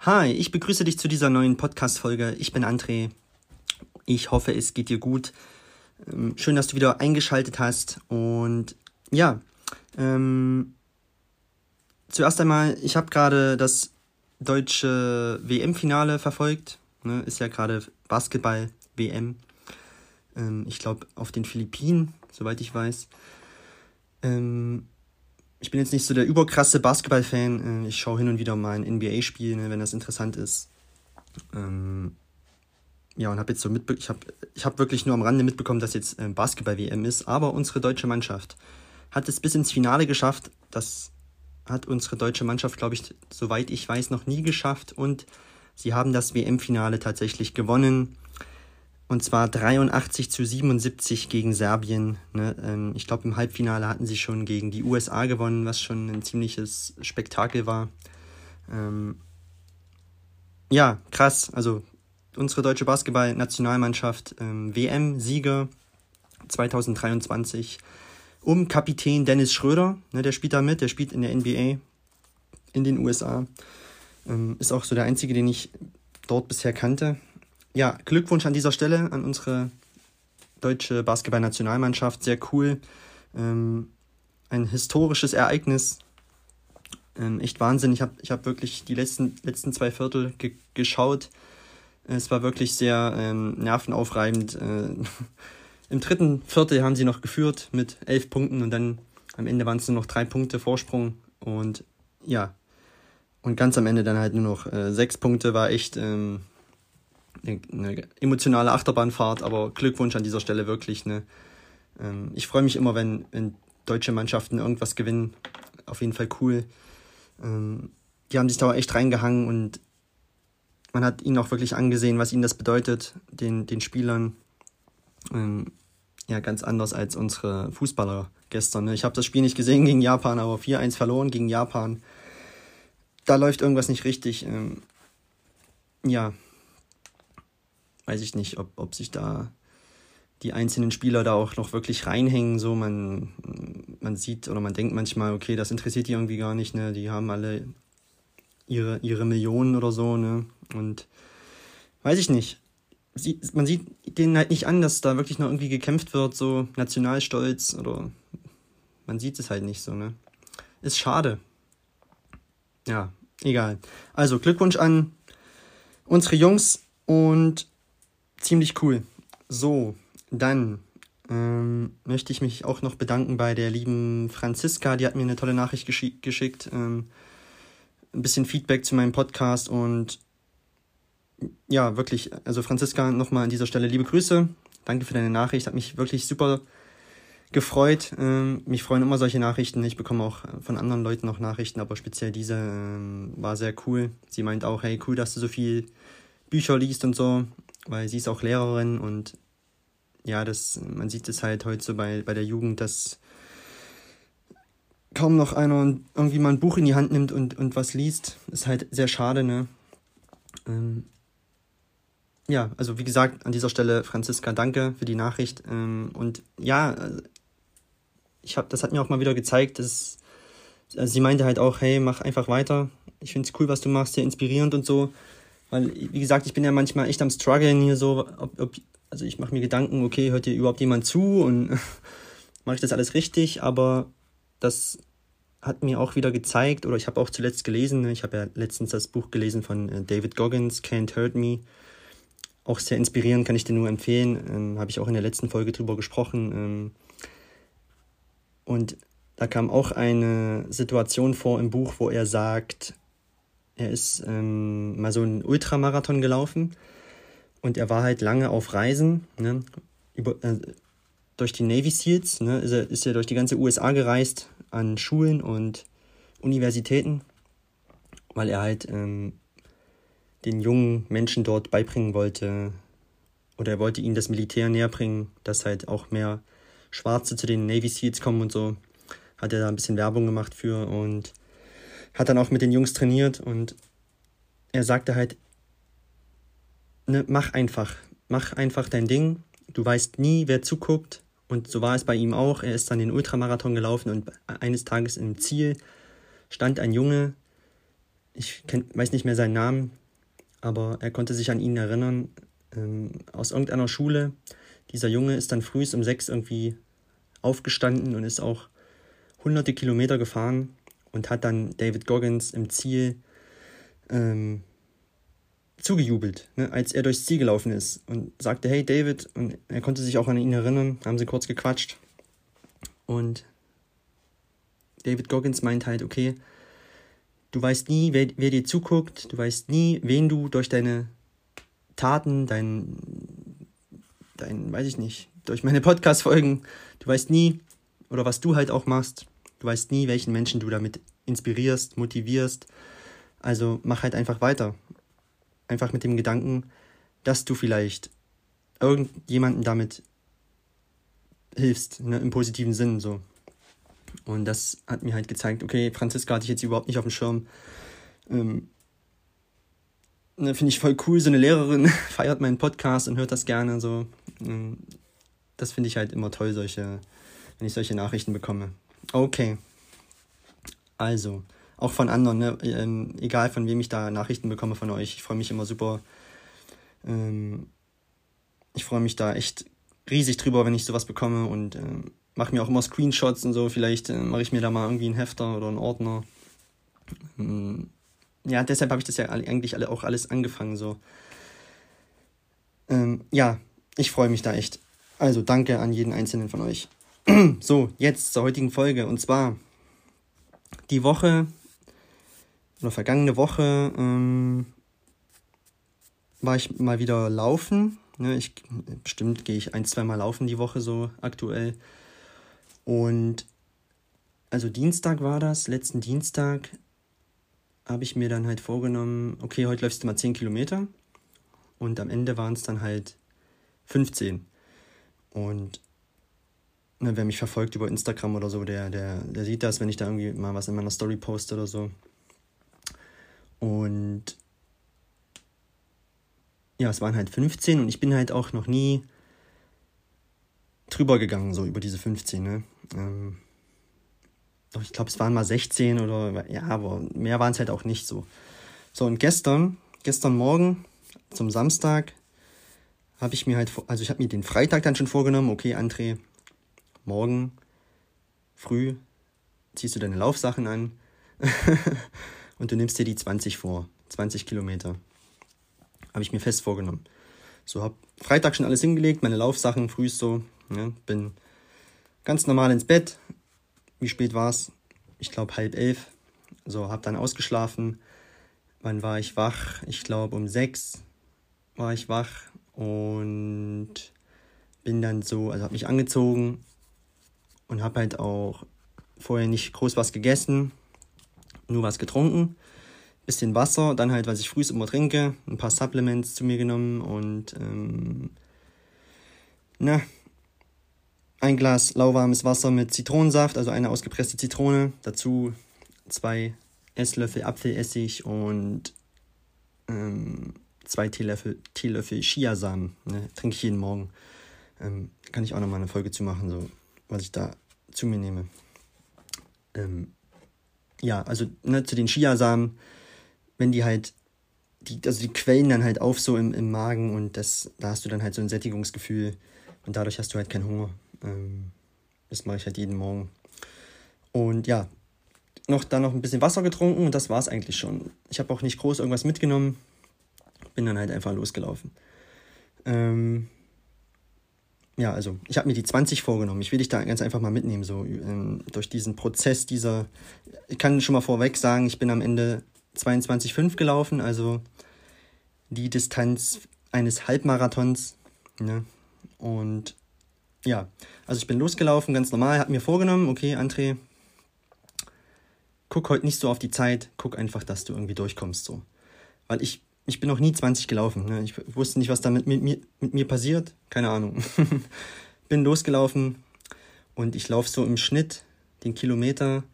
Hi, ich begrüße dich zu dieser neuen Podcast-Folge. Ich bin André. Ich hoffe, es geht dir gut. Ähm, schön, dass du wieder eingeschaltet hast. Und ja, ähm, zuerst einmal, ich habe gerade das deutsche WM-Finale verfolgt. Ne, ist ja gerade Basketball-WM. Ähm, ich glaube, auf den Philippinen, soweit ich weiß. Ähm, ich bin jetzt nicht so der überkrasse Basketball-Fan. Äh, ich schaue hin und wieder mal ein NBA-Spiel, ne, wenn das interessant ist. Ähm, ja, und habe jetzt so mitbe ich habe ich hab wirklich nur am Rande mitbekommen, dass jetzt äh, Basketball-WM ist. Aber unsere deutsche Mannschaft hat es bis ins Finale geschafft. Das hat unsere deutsche Mannschaft, glaube ich, soweit ich weiß, noch nie geschafft. Und sie haben das WM-Finale tatsächlich gewonnen. Und zwar 83 zu 77 gegen Serbien. Ne? Ähm, ich glaube, im Halbfinale hatten sie schon gegen die USA gewonnen, was schon ein ziemliches Spektakel war. Ähm, ja, krass. Also unsere deutsche Basketball-Nationalmannschaft ähm, WM-Sieger 2023 um Kapitän Dennis Schröder. Ne, der spielt da mit, der spielt in der NBA in den USA. Ähm, ist auch so der einzige, den ich dort bisher kannte ja, Glückwunsch an dieser Stelle an unsere deutsche Basketballnationalmannschaft. Sehr cool. Ähm, ein historisches Ereignis. Ähm, echt Wahnsinn. Ich habe ich hab wirklich die letzten, letzten zwei Viertel ge geschaut. Es war wirklich sehr ähm, nervenaufreibend. Äh, Im dritten Viertel haben sie noch geführt mit elf Punkten und dann am Ende waren es nur noch drei Punkte Vorsprung. Und ja, und ganz am Ende dann halt nur noch äh, sechs Punkte war echt ähm, eine emotionale Achterbahnfahrt, aber Glückwunsch an dieser Stelle wirklich. Ne? Ähm, ich freue mich immer, wenn, wenn deutsche Mannschaften irgendwas gewinnen. Auf jeden Fall cool. Ähm, die haben sich da echt reingehangen und man hat ihnen auch wirklich angesehen, was ihnen das bedeutet, den, den Spielern. Ähm, ja, ganz anders als unsere Fußballer gestern. Ne? Ich habe das Spiel nicht gesehen gegen Japan, aber 4-1 verloren gegen Japan. Da läuft irgendwas nicht richtig. Ja, weiß ich nicht, ob, ob sich da die einzelnen Spieler da auch noch wirklich reinhängen. So, man, man sieht oder man denkt manchmal, okay, das interessiert die irgendwie gar nicht, ne? Die haben alle ihre, ihre Millionen oder so, ne? Und weiß ich nicht. Sie, man sieht denen halt nicht an, dass da wirklich noch irgendwie gekämpft wird, so Nationalstolz oder man sieht es halt nicht so, ne? Ist schade. Ja, egal. Also Glückwunsch an unsere Jungs und ziemlich cool. So, dann ähm, möchte ich mich auch noch bedanken bei der lieben Franziska, die hat mir eine tolle Nachricht geschick, geschickt. Ähm, ein bisschen Feedback zu meinem Podcast und ja, wirklich, also Franziska, nochmal an dieser Stelle liebe Grüße. Danke für deine Nachricht, hat mich wirklich super gefreut. Ähm, mich freuen immer solche Nachrichten. Ich bekomme auch von anderen Leuten noch Nachrichten, aber speziell diese ähm, war sehr cool. Sie meint auch, hey, cool, dass du so viel Bücher liest und so weil sie ist auch Lehrerin und ja, das, man sieht es halt heute so bei, bei der Jugend, dass kaum noch einer irgendwie mal ein Buch in die Hand nimmt und, und was liest. Ist halt sehr schade, ne? Ähm, ja, also wie gesagt, an dieser Stelle, Franziska, danke für die Nachricht. Ähm, und ja, ich hab, das hat mir auch mal wieder gezeigt, dass also sie meinte halt auch, hey, mach einfach weiter. Ich finde es cool, was du machst, sehr inspirierend und so. Weil, wie gesagt, ich bin ja manchmal echt am struggeln hier so, ob, ob, also ich mache mir Gedanken, okay, hört hier überhaupt jemand zu und mache ich das alles richtig, aber das hat mir auch wieder gezeigt, oder ich habe auch zuletzt gelesen, ne, ich habe ja letztens das Buch gelesen von äh, David Goggins, Can't Hurt Me. Auch sehr inspirierend, kann ich dir nur empfehlen. Ähm, habe ich auch in der letzten Folge drüber gesprochen. Ähm, und da kam auch eine Situation vor im Buch, wo er sagt, er ist ähm, mal so einen Ultramarathon gelaufen und er war halt lange auf Reisen, ne, über, äh, durch die Navy Seals, ne, ist er, ist er durch die ganze USA gereist an Schulen und Universitäten, weil er halt ähm, den jungen Menschen dort beibringen wollte, oder er wollte ihnen das Militär näher bringen, dass halt auch mehr Schwarze zu den Navy Seals kommen und so. Hat er da ein bisschen Werbung gemacht für und hat dann auch mit den Jungs trainiert und er sagte halt, ne, mach einfach, mach einfach dein Ding. Du weißt nie, wer zuguckt Und so war es bei ihm auch. Er ist dann den Ultramarathon gelaufen und eines Tages im Ziel stand ein Junge, ich kenn, weiß nicht mehr seinen Namen, aber er konnte sich an ihn erinnern, ähm, aus irgendeiner Schule. Dieser Junge ist dann früh um sechs irgendwie aufgestanden und ist auch hunderte Kilometer gefahren und hat dann David Goggins im Ziel ähm, zugejubelt, ne, als er durchs Ziel gelaufen ist und sagte, hey David, und er konnte sich auch an ihn erinnern, haben sie kurz gequatscht. Und David Goggins meint halt, okay, du weißt nie, wer, wer dir zuguckt, du weißt nie, wen du durch deine Taten, dein, dein, weiß ich nicht, durch meine Podcast-Folgen, du weißt nie, oder was du halt auch machst, du weißt nie, welchen Menschen du damit inspirierst, motivierst. Also mach halt einfach weiter einfach mit dem Gedanken, dass du vielleicht irgendjemanden damit hilfst, ne, im positiven Sinn so. Und das hat mir halt gezeigt, okay, Franziska hatte ich jetzt überhaupt nicht auf dem Schirm. Ähm, ne, Finde ich voll cool, so eine Lehrerin feiert meinen Podcast und hört das gerne. So. Ähm, das finde ich halt immer toll, solche, wenn ich solche Nachrichten bekomme. Okay. Also, auch von anderen, ne? ähm, egal von wem ich da Nachrichten bekomme von euch. Ich freue mich immer super. Ähm, ich freue mich da echt riesig drüber, wenn ich sowas bekomme und ähm, mache mir auch immer Screenshots und so. Vielleicht äh, mache ich mir da mal irgendwie einen Hefter oder einen Ordner. Ähm, ja, deshalb habe ich das ja eigentlich alle, auch alles angefangen so. Ähm, ja, ich freue mich da echt. Also danke an jeden einzelnen von euch. so, jetzt zur heutigen Folge. Und zwar die Woche oder vergangene Woche ähm, war ich mal wieder laufen. Ne, ich, bestimmt gehe ich ein, zwei Mal laufen die Woche so aktuell. Und also Dienstag war das, letzten Dienstag habe ich mir dann halt vorgenommen, okay, heute läufst du mal 10 Kilometer. Und am Ende waren es dann halt 15. Und ne, wer mich verfolgt über Instagram oder so, der, der, der sieht das, wenn ich da irgendwie mal was in meiner Story poste oder so. Und ja, es waren halt 15 und ich bin halt auch noch nie drüber gegangen, so über diese 15. Ne? Ähm, ich glaube, es waren mal 16 oder ja, aber mehr waren es halt auch nicht so. So, und gestern, gestern Morgen zum Samstag, habe ich mir halt, also ich habe mir den Freitag dann schon vorgenommen, okay, André, morgen früh ziehst du deine Laufsachen an und du nimmst dir die 20 vor. 20 Kilometer. Habe ich mir fest vorgenommen. So, habe Freitag schon alles hingelegt, meine Laufsachen früh so. Ja, bin ganz normal ins Bett. Wie spät war es? Ich glaube halb elf. So, habe dann ausgeschlafen. Wann war ich wach? Ich glaube um sechs war ich wach und bin dann so, also habe mich angezogen und habe halt auch vorher nicht groß was gegessen, nur was getrunken, bisschen Wasser, dann halt, was ich früh immer trinke, ein paar Supplements zu mir genommen und ähm, na, ein Glas lauwarmes Wasser mit Zitronensaft, also eine ausgepresste Zitrone, dazu zwei Esslöffel Apfelessig und ähm, zwei Teelöffel, Teelöffel Chiasamen. Ne, trinke ich jeden Morgen. Ähm, kann ich auch nochmal eine Folge zu machen, so was ich da zu mir nehme. Ähm, ja, also ne, zu den Chiasamen, wenn die halt, die, also die quellen dann halt auf so im, im Magen und das, da hast du dann halt so ein Sättigungsgefühl und dadurch hast du halt keinen Hunger. Ähm, das mache ich halt jeden Morgen. Und ja, noch dann noch ein bisschen Wasser getrunken und das war es eigentlich schon. Ich habe auch nicht groß irgendwas mitgenommen, bin dann halt einfach losgelaufen. Ähm, ja, also ich habe mir die 20 vorgenommen. Ich will dich da ganz einfach mal mitnehmen, so ähm, durch diesen Prozess dieser. Ich kann schon mal vorweg sagen, ich bin am Ende 22,5 gelaufen, also die Distanz eines Halbmarathons. Ne? Und ja, also ich bin losgelaufen, ganz normal, habe mir vorgenommen, okay, André, guck heute nicht so auf die Zeit, guck einfach, dass du irgendwie durchkommst, so. Weil ich ich bin noch nie 20 gelaufen. Ne? Ich wusste nicht, was damit mit mir, mit mir passiert. Keine Ahnung. bin losgelaufen und ich laufe so im Schnitt den Kilometer.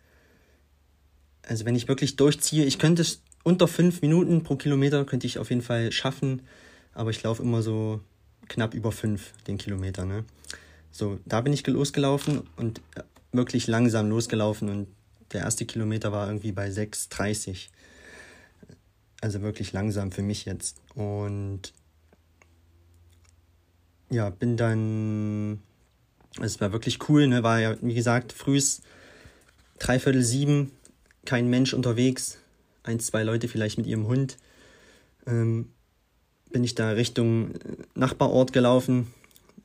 Also wenn ich wirklich durchziehe, ich könnte es unter fünf Minuten pro Kilometer könnte ich auf jeden Fall schaffen, aber ich laufe immer so knapp über fünf den Kilometer. Ne? So, da bin ich losgelaufen und wirklich langsam losgelaufen und der erste Kilometer war irgendwie bei 6,30. Also wirklich langsam für mich jetzt. Und ja, bin dann, es war wirklich cool, ne? war ja, wie gesagt, frühs, dreiviertel sieben, kein Mensch unterwegs, ein, zwei Leute vielleicht mit ihrem Hund. Ähm, bin ich da Richtung äh, Nachbarort gelaufen,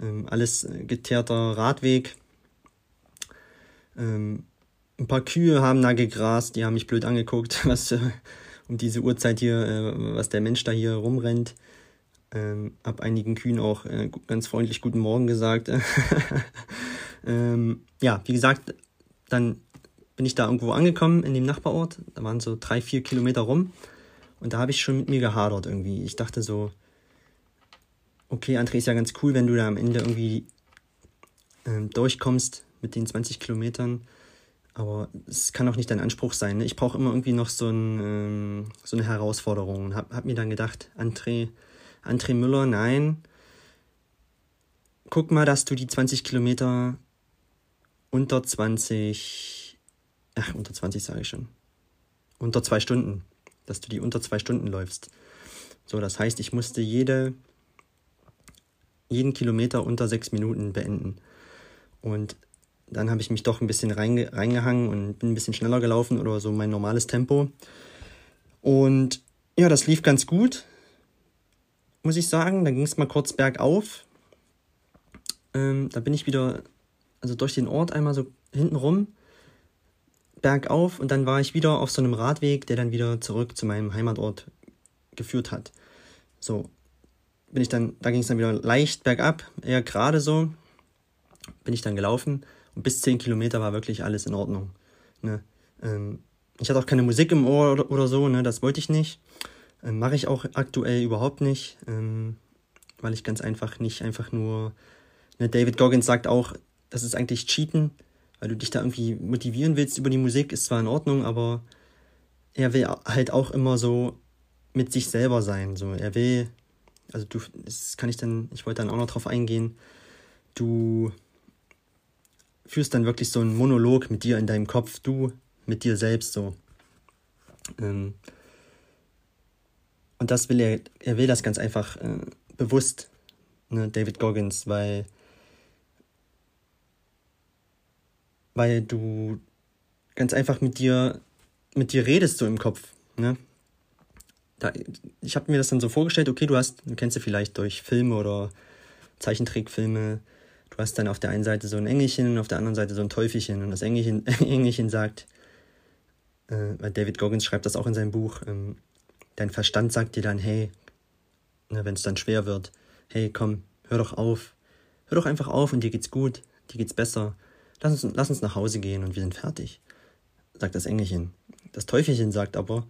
ähm, alles äh, geteerter Radweg. Ähm, ein paar Kühe haben da gegrast, die haben mich blöd angeguckt, was äh, um diese Uhrzeit hier, äh, was der Mensch da hier rumrennt. Ähm, hab einigen Kühen auch äh, ganz freundlich Guten Morgen gesagt. ähm, ja, wie gesagt, dann bin ich da irgendwo angekommen in dem Nachbarort. Da waren so drei, vier Kilometer rum. Und da habe ich schon mit mir gehadert irgendwie. Ich dachte so, okay, André, ist ja ganz cool, wenn du da am Ende irgendwie ähm, durchkommst mit den 20 Kilometern. Aber es kann auch nicht dein Anspruch sein. Ne? Ich brauche immer irgendwie noch so, ein, ähm, so eine Herausforderung. Hab, hab mir dann gedacht, André, André Müller, nein. Guck mal, dass du die 20 Kilometer unter 20, ach, unter 20 sage ich schon. Unter zwei Stunden. Dass du die unter zwei Stunden läufst. So, das heißt, ich musste jede jeden Kilometer unter sechs Minuten beenden. Und dann habe ich mich doch ein bisschen reinge reingehangen und bin ein bisschen schneller gelaufen oder so mein normales Tempo. Und ja, das lief ganz gut, muss ich sagen. Dann ging es mal kurz bergauf. Ähm, da bin ich wieder, also durch den Ort einmal so hinten rum, bergauf und dann war ich wieder auf so einem Radweg, der dann wieder zurück zu meinem Heimatort geführt hat. So, bin ich dann, da ging es dann wieder leicht bergab, eher gerade so, bin ich dann gelaufen und bis 10 Kilometer war wirklich alles in Ordnung. Ne? Ähm, ich hatte auch keine Musik im Ohr oder, oder so, ne? das wollte ich nicht. Ähm, Mache ich auch aktuell überhaupt nicht, ähm, weil ich ganz einfach nicht einfach nur. Ne? David Goggins sagt auch, das ist eigentlich Cheaten, weil du dich da irgendwie motivieren willst über die Musik, ist zwar in Ordnung, aber er will halt auch immer so mit sich selber sein. So, er will also du, das kann ich dann, ich wollte dann auch noch drauf eingehen, du führst dann wirklich so einen Monolog mit dir in deinem Kopf, du mit dir selbst so. Ähm, und das will er, er will das ganz einfach äh, bewusst, ne, David Goggins, weil, weil du ganz einfach mit dir, mit dir redest so im Kopf, ne? da, ich habe mir das dann so vorgestellt, okay, du hast, du kennst du vielleicht durch Filme oder Zeichentrickfilme, du hast dann auf der einen Seite so ein Engelchen und auf der anderen Seite so ein Teufelchen und das Engelchen, Engelchen sagt, äh, weil David Goggins schreibt das auch in seinem Buch, ähm, dein Verstand sagt dir dann, hey, ne, wenn es dann schwer wird, hey, komm, hör doch auf, hör doch einfach auf und dir geht's gut, dir geht's besser, lass uns, lass uns nach Hause gehen und wir sind fertig, sagt das Engelchen. Das Teufelchen sagt aber,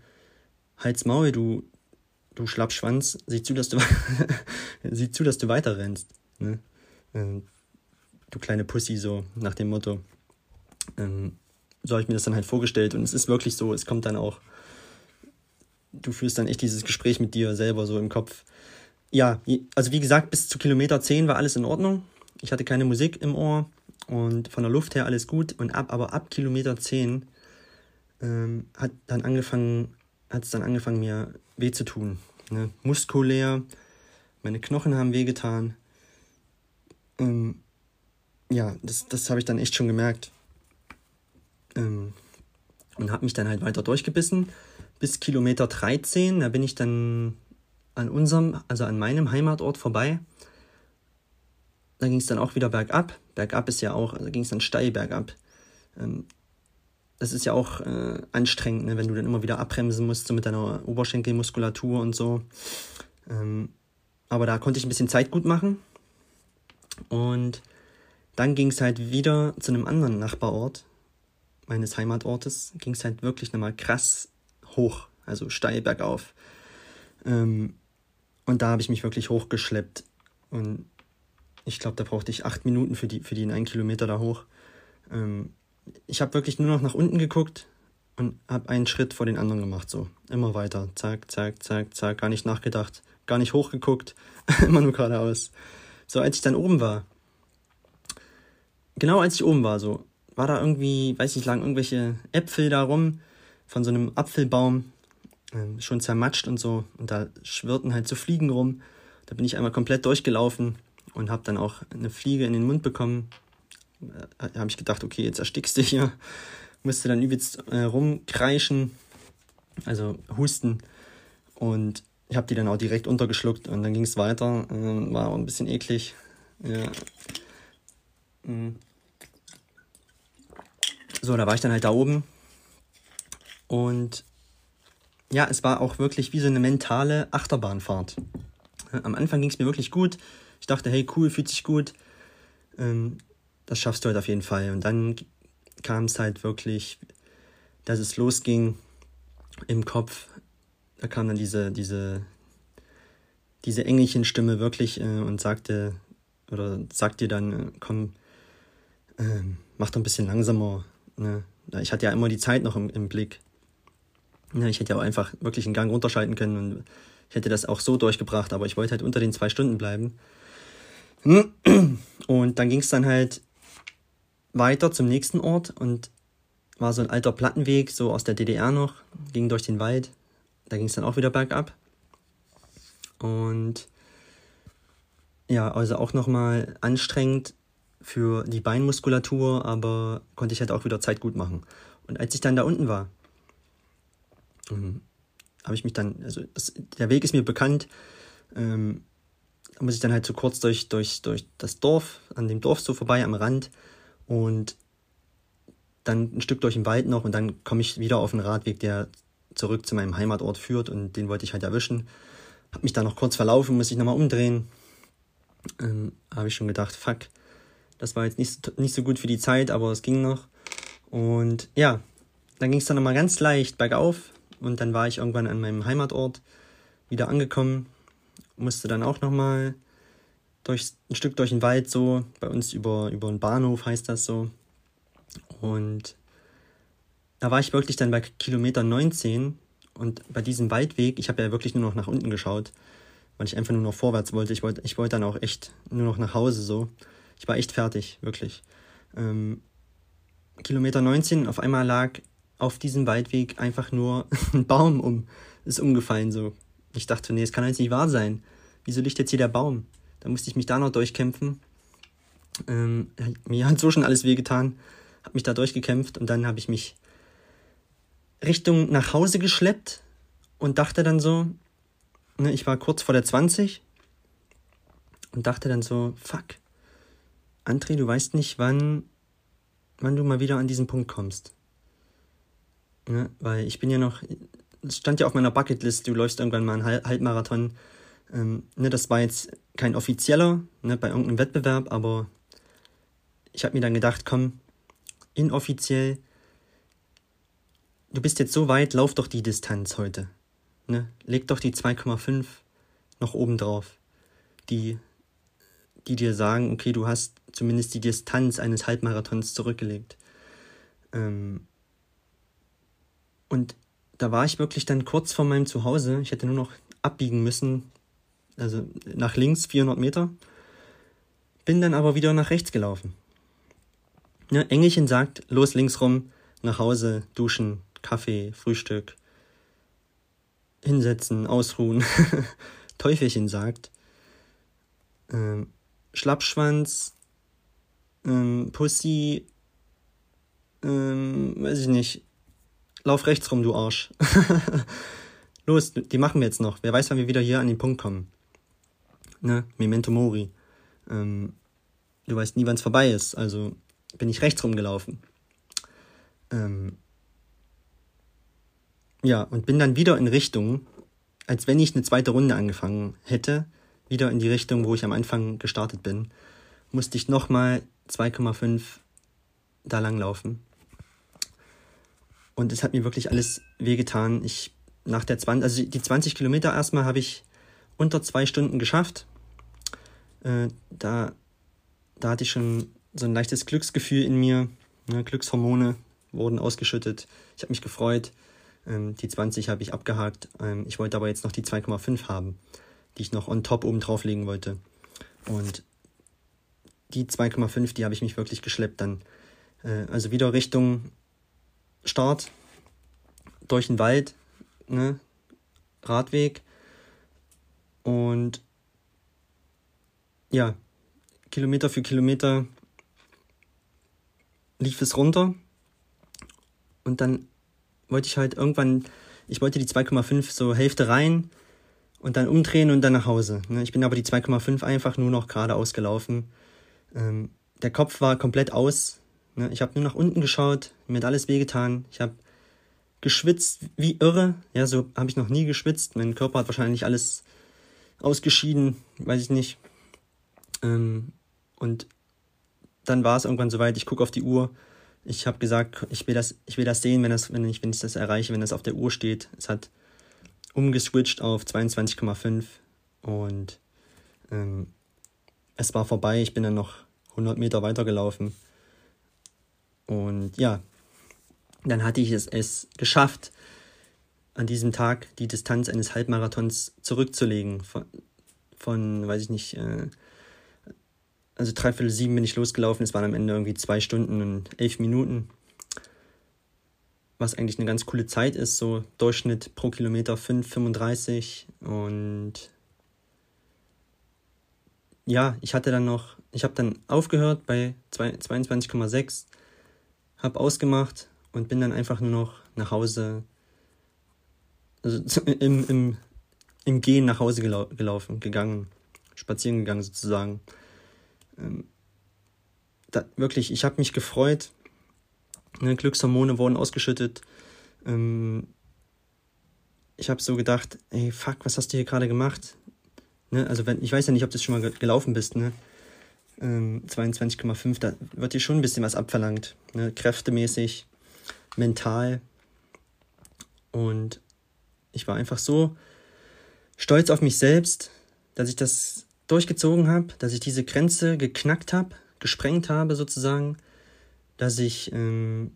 halt's Maul, du, du Schlappschwanz, sieh zu, dass du, sieh zu, dass du weiter rennst. Ne? Du kleine Pussy, so nach dem Motto. Ähm, so habe ich mir das dann halt vorgestellt und es ist wirklich so, es kommt dann auch, du führst dann echt dieses Gespräch mit dir selber so im Kopf. Ja, also wie gesagt, bis zu Kilometer 10 war alles in Ordnung. Ich hatte keine Musik im Ohr und von der Luft her alles gut und ab, aber ab Kilometer 10 ähm, hat dann angefangen, hat es dann angefangen, mir weh zu tun. Ne? Muskulär, meine Knochen haben wehgetan. Ähm, ja, das, das habe ich dann echt schon gemerkt. Ähm, und habe mich dann halt weiter durchgebissen. Bis Kilometer 13, da bin ich dann an unserem, also an meinem Heimatort vorbei. Da ging es dann auch wieder bergab. Bergab ist ja auch, also ging es dann steil bergab. Ähm, das ist ja auch äh, anstrengend, ne, wenn du dann immer wieder abbremsen musst, so mit deiner Oberschenkelmuskulatur und so. Ähm, aber da konnte ich ein bisschen Zeit gut machen. Und dann ging es halt wieder zu einem anderen Nachbarort meines Heimatortes. Ging es halt wirklich nochmal krass hoch, also steil bergauf. Ähm, und da habe ich mich wirklich hochgeschleppt. Und ich glaube, da brauchte ich acht Minuten für, die, für den einen Kilometer da hoch. Ähm, ich habe wirklich nur noch nach unten geguckt und habe einen Schritt vor den anderen gemacht, so immer weiter, zack, zack, zack, zack, gar nicht nachgedacht, gar nicht hochgeguckt, immer nur geradeaus. So, als ich dann oben war, genau als ich oben war, so, war da irgendwie, weiß nicht, lagen irgendwelche Äpfel da rum von so einem Apfelbaum, äh, schon zermatscht und so. Und da schwirrten halt so Fliegen rum. Da bin ich einmal komplett durchgelaufen und habe dann auch eine Fliege in den Mund bekommen. Äh, habe ich gedacht, okay, jetzt erstickst du hier. Musste dann übelst äh, rumkreischen, also husten. Und ich habe die dann auch direkt untergeschluckt und dann ging es weiter. Äh, war auch ein bisschen eklig. Ja. Mhm. So, da war ich dann halt da oben. Und ja, es war auch wirklich wie so eine mentale Achterbahnfahrt. Am Anfang ging es mir wirklich gut. Ich dachte, hey, cool, fühlt sich gut. Ähm, das schaffst du halt auf jeden Fall. Und dann kam es halt wirklich, dass es losging im Kopf. Da kam dann diese, diese, diese Engelchenstimme wirklich äh, und sagte, oder sagt dir dann, äh, komm, äh, mach doch ein bisschen langsamer. Ne? Ich hatte ja immer die Zeit noch im, im Blick. Ne? Ich hätte ja auch einfach wirklich einen Gang runterschalten können und ich hätte das auch so durchgebracht, aber ich wollte halt unter den zwei Stunden bleiben. Und dann ging es dann halt weiter zum nächsten Ort und war so ein alter Plattenweg, so aus der DDR noch, ging durch den Wald. Da ging es dann auch wieder bergab. Und ja, also auch nochmal anstrengend für die Beinmuskulatur, aber konnte ich halt auch wieder Zeit gut machen. Und als ich dann da unten war, ähm, habe ich mich dann, also das, der Weg ist mir bekannt, ähm, muss ich dann halt so kurz durch, durch, durch das Dorf, an dem Dorf so vorbei am Rand und dann ein Stück durch den Wald noch und dann komme ich wieder auf einen Radweg, der zurück zu meinem Heimatort führt und den wollte ich halt erwischen. Habe mich da noch kurz verlaufen, muss ich nochmal umdrehen. Ähm, habe ich schon gedacht, fuck, das war jetzt nicht, nicht so gut für die Zeit, aber es ging noch. Und ja, dann ging es dann nochmal ganz leicht bergauf und dann war ich irgendwann an meinem Heimatort wieder angekommen musste dann auch nochmal durch, ein Stück durch den Wald so, bei uns über, über einen Bahnhof heißt das so. Und da war ich wirklich dann bei Kilometer 19 und bei diesem Waldweg, ich habe ja wirklich nur noch nach unten geschaut, weil ich einfach nur noch vorwärts wollte. Ich wollte, ich wollte dann auch echt nur noch nach Hause so. Ich war echt fertig, wirklich. Ähm, Kilometer 19, auf einmal lag auf diesem Waldweg einfach nur ein Baum um, ist umgefallen so. Ich dachte, nee, es kann jetzt nicht wahr sein. Wieso liegt jetzt hier der Baum? Da musste ich mich da noch durchkämpfen. Ähm, mir hat so schon alles wehgetan. Hab mich da durchgekämpft und dann habe ich mich Richtung nach Hause geschleppt und dachte dann so, ne, ich war kurz vor der 20 und dachte dann so, fuck, André, du weißt nicht, wann, wann du mal wieder an diesen Punkt kommst. Ne, weil ich bin ja noch, es stand ja auf meiner Bucketlist, du läufst irgendwann mal einen Halbmarathon. Ähm, ne, das war jetzt kein offizieller, ne, bei irgendeinem Wettbewerb, aber ich habe mir dann gedacht, komm, inoffiziell, du bist jetzt so weit, lauf doch die Distanz heute. Ne? Leg doch die 2,5 noch oben drauf. Die, die dir sagen, okay, du hast zumindest die Distanz eines Halbmarathons zurückgelegt. Ähm, und da war ich wirklich dann kurz vor meinem Zuhause. Ich hätte nur noch abbiegen müssen, also nach links 400 Meter. Bin dann aber wieder nach rechts gelaufen. Ja, Engelchen sagt, los links rum, nach Hause, duschen, Kaffee, Frühstück, hinsetzen, ausruhen. Teufelchen sagt, ähm, Schlappschwanz, ähm, Pussy, ähm, weiß ich nicht, Lauf rechts rum, du Arsch. Los, die machen wir jetzt noch. Wer weiß, wann wir wieder hier an den Punkt kommen. Ne? Memento Mori. Ähm, du weißt nie, wann es vorbei ist. Also bin ich rechts rumgelaufen. Ähm, ja, und bin dann wieder in Richtung, als wenn ich eine zweite Runde angefangen hätte, wieder in die Richtung, wo ich am Anfang gestartet bin, musste ich nochmal 2,5 da lang laufen. Und es hat mir wirklich alles wehgetan. Ich nach der 20, also die 20 Kilometer erstmal habe ich unter zwei Stunden geschafft. Äh, da, da hatte ich schon so ein leichtes Glücksgefühl in mir. Ne? Glückshormone wurden ausgeschüttet. Ich habe mich gefreut. Ähm, die 20 habe ich abgehakt. Ähm, ich wollte aber jetzt noch die 2,5 haben, die ich noch on top oben drauflegen wollte. Und die 2,5, die habe ich mich wirklich geschleppt dann. Äh, also wieder Richtung Start, durch den Wald, ne? Radweg. Und ja, Kilometer für Kilometer lief es runter. Und dann wollte ich halt irgendwann, ich wollte die 2,5 so Hälfte rein und dann umdrehen und dann nach Hause. Ne? Ich bin aber die 2,5 einfach nur noch geradeaus gelaufen. Ähm, der Kopf war komplett aus. Ne? Ich habe nur nach unten geschaut, mir hat alles wehgetan. Ich habe geschwitzt wie irre. Ja, so habe ich noch nie geschwitzt. Mein Körper hat wahrscheinlich alles ausgeschieden, weiß ich nicht. Ähm, und dann war es irgendwann soweit, ich gucke auf die Uhr. Ich habe gesagt, ich will das, ich will das sehen, wenn, das, wenn, ich, wenn ich das erreiche, wenn das auf der Uhr steht. Es hat umgeswitcht auf 22,5 und ähm, es war vorbei. Ich bin dann noch 100 Meter weitergelaufen. Und ja, dann hatte ich es, es geschafft, an diesem Tag die Distanz eines Halbmarathons zurückzulegen. Von, von weiß ich nicht, äh, also dreiviertel sieben bin ich losgelaufen. Es waren am Ende irgendwie zwei Stunden und elf Minuten. Was eigentlich eine ganz coole Zeit ist, so Durchschnitt pro Kilometer 5,35 und ja, ich hatte dann noch, ich habe dann aufgehört bei 22,6, habe ausgemacht und bin dann einfach nur noch nach Hause, also im, im, im Gehen nach Hause gelau gelaufen, gegangen, spazieren gegangen sozusagen. Ähm, da, wirklich, ich habe mich gefreut. Ne, Glückshormone wurden ausgeschüttet. Ähm, ich habe so gedacht, ey, fuck, was hast du hier gerade gemacht? Ne, also wenn, ich weiß ja nicht, ob du schon mal gelaufen bist, ne? Ähm, 22,5, da wird dir schon ein bisschen was abverlangt. Ne? Kräftemäßig, mental. Und ich war einfach so stolz auf mich selbst, dass ich das durchgezogen habe, dass ich diese Grenze geknackt habe, gesprengt habe sozusagen, dass ich, ähm,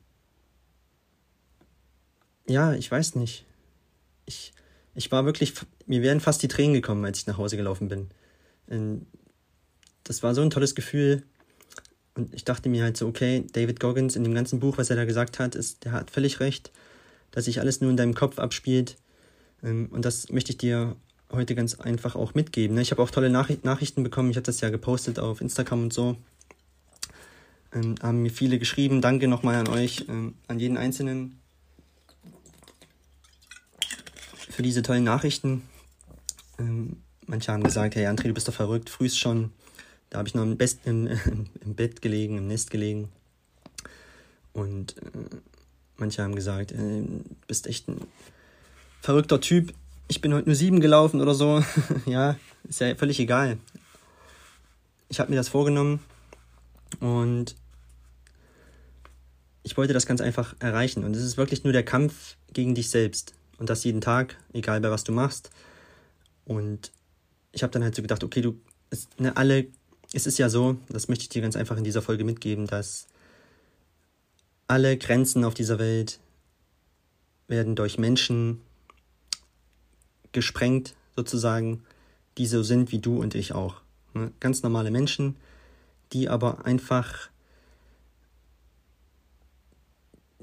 ja, ich weiß nicht. Ich, ich war wirklich, mir wären fast die Tränen gekommen, als ich nach Hause gelaufen bin. Ähm, das war so ein tolles Gefühl, und ich dachte mir halt so, okay, David Goggins in dem ganzen Buch, was er da gesagt hat, ist, der hat völlig recht, dass sich alles nur in deinem Kopf abspielt. Ähm, und das möchte ich dir heute ganz einfach auch mitgeben. Ne? Ich habe auch tolle Nachrichten bekommen. Ich habe das ja gepostet auf Instagram und so. Ähm, haben mir viele geschrieben. Danke nochmal an euch, ähm, an jeden Einzelnen für diese tollen Nachrichten. Ähm, manche haben gesagt, hey André, du bist doch verrückt, frühst schon. Da habe ich noch im, Best, im, im, Bett gelegen, im Nest gelegen. Und äh, manche haben gesagt, äh, bist echt ein verrückter Typ. Ich bin heute nur sieben gelaufen oder so. ja, ist ja völlig egal. Ich habe mir das vorgenommen und ich wollte das ganz einfach erreichen. Und es ist wirklich nur der Kampf gegen dich selbst. Und das jeden Tag, egal bei was du machst. Und ich habe dann halt so gedacht, okay, du, es, ne, alle es ist ja so, das möchte ich dir ganz einfach in dieser Folge mitgeben, dass alle Grenzen auf dieser Welt werden durch Menschen gesprengt, sozusagen, die so sind wie du und ich auch. Ne? Ganz normale Menschen, die aber einfach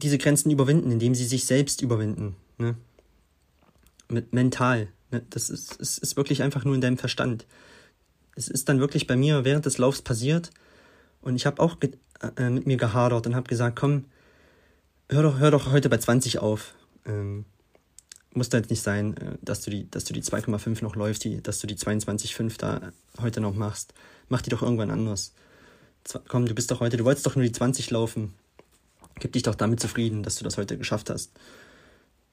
diese Grenzen überwinden, indem sie sich selbst überwinden. Ne? Mit mental. Ne? Das ist, ist, ist wirklich einfach nur in deinem Verstand es ist dann wirklich bei mir während des Laufs passiert und ich habe auch äh, mit mir gehadert und habe gesagt, komm, hör doch, hör doch heute bei 20 auf. Ähm, muss da jetzt nicht sein, äh, dass du die, dass du die 2,5 noch läufst, die, dass du die 22,5 da heute noch machst. Mach die doch irgendwann anders. Zwar, komm, du bist doch heute, du wolltest doch nur die 20 laufen. Gib dich doch damit zufrieden, dass du das heute geschafft hast.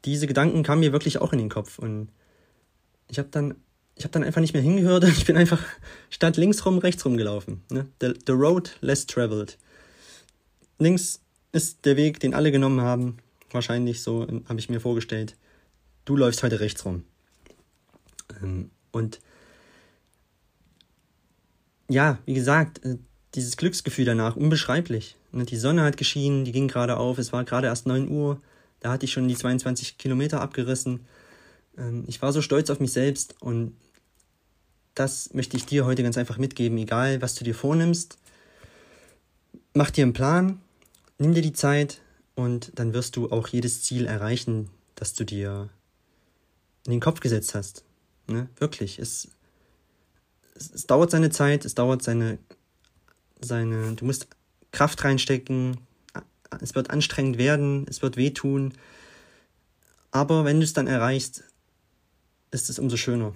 Diese Gedanken kamen mir wirklich auch in den Kopf und ich habe dann habe dann einfach nicht mehr hingehört und ich bin einfach statt links rum, rechts rum gelaufen. Ne? The, the road less traveled. Links ist der Weg, den alle genommen haben. Wahrscheinlich so habe ich mir vorgestellt. Du läufst heute rechts rum. Ähm, und ja, wie gesagt, äh, dieses Glücksgefühl danach, unbeschreiblich. Ne? Die Sonne hat geschienen, die ging gerade auf, es war gerade erst 9 Uhr, da hatte ich schon die 22 Kilometer abgerissen. Ähm, ich war so stolz auf mich selbst und das möchte ich dir heute ganz einfach mitgeben, egal was du dir vornimmst, mach dir einen Plan, nimm dir die Zeit und dann wirst du auch jedes Ziel erreichen, das du dir in den Kopf gesetzt hast. Ne? Wirklich. Es, es, es dauert seine Zeit, es dauert seine, seine, du musst Kraft reinstecken, es wird anstrengend werden, es wird wehtun, aber wenn du es dann erreichst, ist es umso schöner.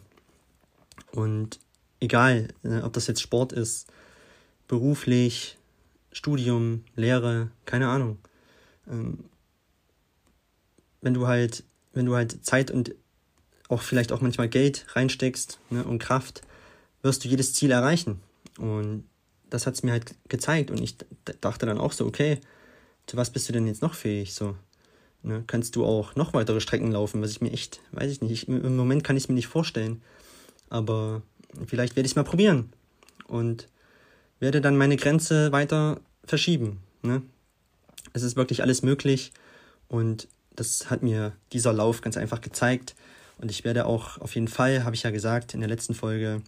Und egal, ne, ob das jetzt Sport ist, beruflich, Studium, Lehre, keine Ahnung. Ähm, wenn du halt, wenn du halt Zeit und auch vielleicht auch manchmal Geld reinsteckst ne, und Kraft, wirst du jedes Ziel erreichen. Und das hat es mir halt gezeigt. Und ich dachte dann auch so, okay, zu was bist du denn jetzt noch fähig? So, ne, kannst du auch noch weitere Strecken laufen, was ich mir echt, weiß ich nicht, ich, im Moment kann ich es mir nicht vorstellen. Aber vielleicht werde ich es mal probieren und werde dann meine Grenze weiter verschieben. Ne? Es ist wirklich alles möglich und das hat mir dieser Lauf ganz einfach gezeigt. Und ich werde auch auf jeden Fall, habe ich ja gesagt in der letzten Folge,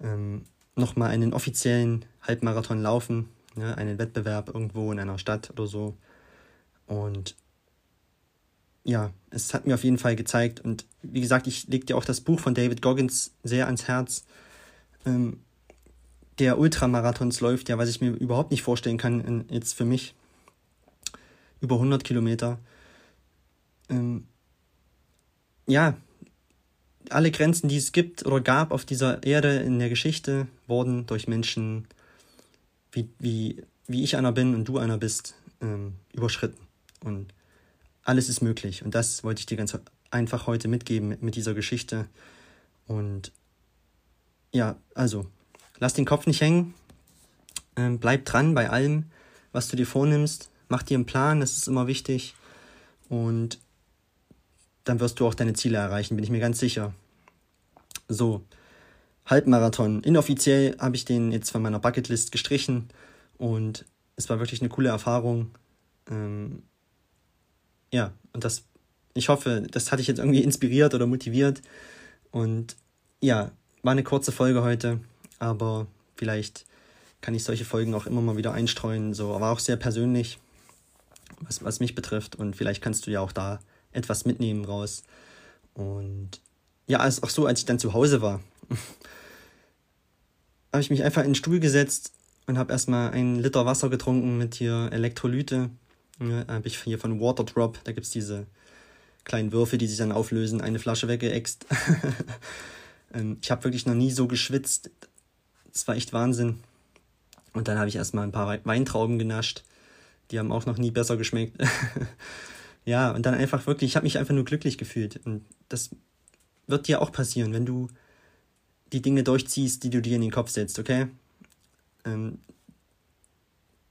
ähm, nochmal einen offiziellen Halbmarathon laufen, ne, einen Wettbewerb irgendwo in einer Stadt oder so. Und ja, es hat mir auf jeden Fall gezeigt. Und wie gesagt, ich lege dir auch das Buch von David Goggins sehr ans Herz. Ähm, der Ultramarathons läuft, ja, was ich mir überhaupt nicht vorstellen kann, jetzt für mich. Über 100 Kilometer. Ähm, ja, alle Grenzen, die es gibt oder gab auf dieser Erde in der Geschichte, wurden durch Menschen, wie, wie, wie ich einer bin und du einer bist, ähm, überschritten. Und alles ist möglich. Und das wollte ich dir ganz einfach heute mitgeben mit, dieser Geschichte. Und ja, also, lass den Kopf nicht hängen. Ähm, bleib dran bei allem, was du dir vornimmst. Mach dir einen Plan, das ist immer wichtig. Und dann wirst du auch deine Ziele erreichen, bin ich mir ganz sicher. So, Halbmarathon. Inoffiziell habe ich den jetzt von meiner Bucketlist gestrichen und es war wirklich eine coole Erfahrung. Ähm, ja, und das, ich hoffe, das hat dich jetzt irgendwie inspiriert oder motiviert. Und ja, war eine kurze Folge heute, aber vielleicht kann ich solche Folgen auch immer mal wieder einstreuen. So, aber auch sehr persönlich, was, was mich betrifft. Und vielleicht kannst du ja auch da etwas mitnehmen raus. Und ja, ist auch so, als ich dann zu Hause war, habe ich mich einfach in den Stuhl gesetzt und habe erstmal einen Liter Wasser getrunken mit hier Elektrolyte. Ja, habe ich hier von Waterdrop, da gibt es diese kleinen Würfel, die sich dann auflösen, eine Flasche weggeext. Ähm, ich habe wirklich noch nie so geschwitzt. Das war echt Wahnsinn. Und dann habe ich erstmal ein paar Weintrauben genascht. Die haben auch noch nie besser geschmeckt. ja, und dann einfach wirklich, ich habe mich einfach nur glücklich gefühlt. Und das wird dir auch passieren, wenn du die Dinge durchziehst, die du dir in den Kopf setzt, okay? Ähm,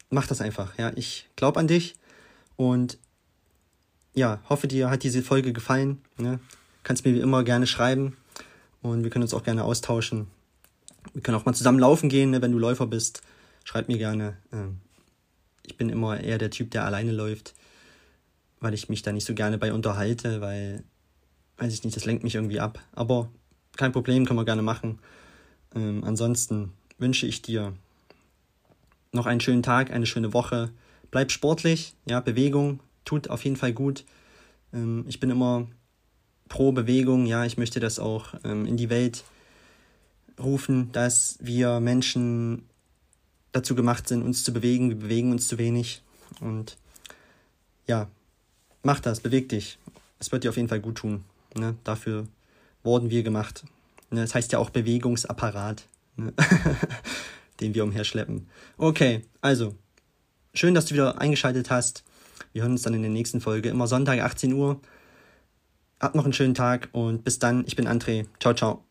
mach das einfach, ja. Ich glaube an dich und ja, hoffe dir hat diese Folge gefallen. Ne? Kannst mir wie immer gerne schreiben und wir können uns auch gerne austauschen. Wir können auch mal zusammen laufen gehen, ne? wenn du Läufer bist. Schreib mir gerne. Ähm, ich bin immer eher der Typ, der alleine läuft, weil ich mich da nicht so gerne bei unterhalte, weil, weiß ich nicht, das lenkt mich irgendwie ab. Aber kein Problem, können wir gerne machen. Ähm, ansonsten wünsche ich dir noch einen schönen Tag, eine schöne Woche. Bleib sportlich, ja, Bewegung tut auf jeden Fall gut. Ähm, ich bin immer pro Bewegung, ja, ich möchte das auch ähm, in die Welt rufen, dass wir Menschen dazu gemacht sind, uns zu bewegen. Wir bewegen uns zu wenig. Und ja, mach das, beweg dich. Es wird dir auf jeden Fall gut tun. Ne? Dafür wurden wir gemacht. Ne, das heißt ja auch Bewegungsapparat, ne? den wir umherschleppen. Okay, also, schön, dass du wieder eingeschaltet hast. Wir hören uns dann in der nächsten Folge, immer Sonntag 18 Uhr. Habt noch einen schönen Tag und bis dann. Ich bin André. Ciao, ciao.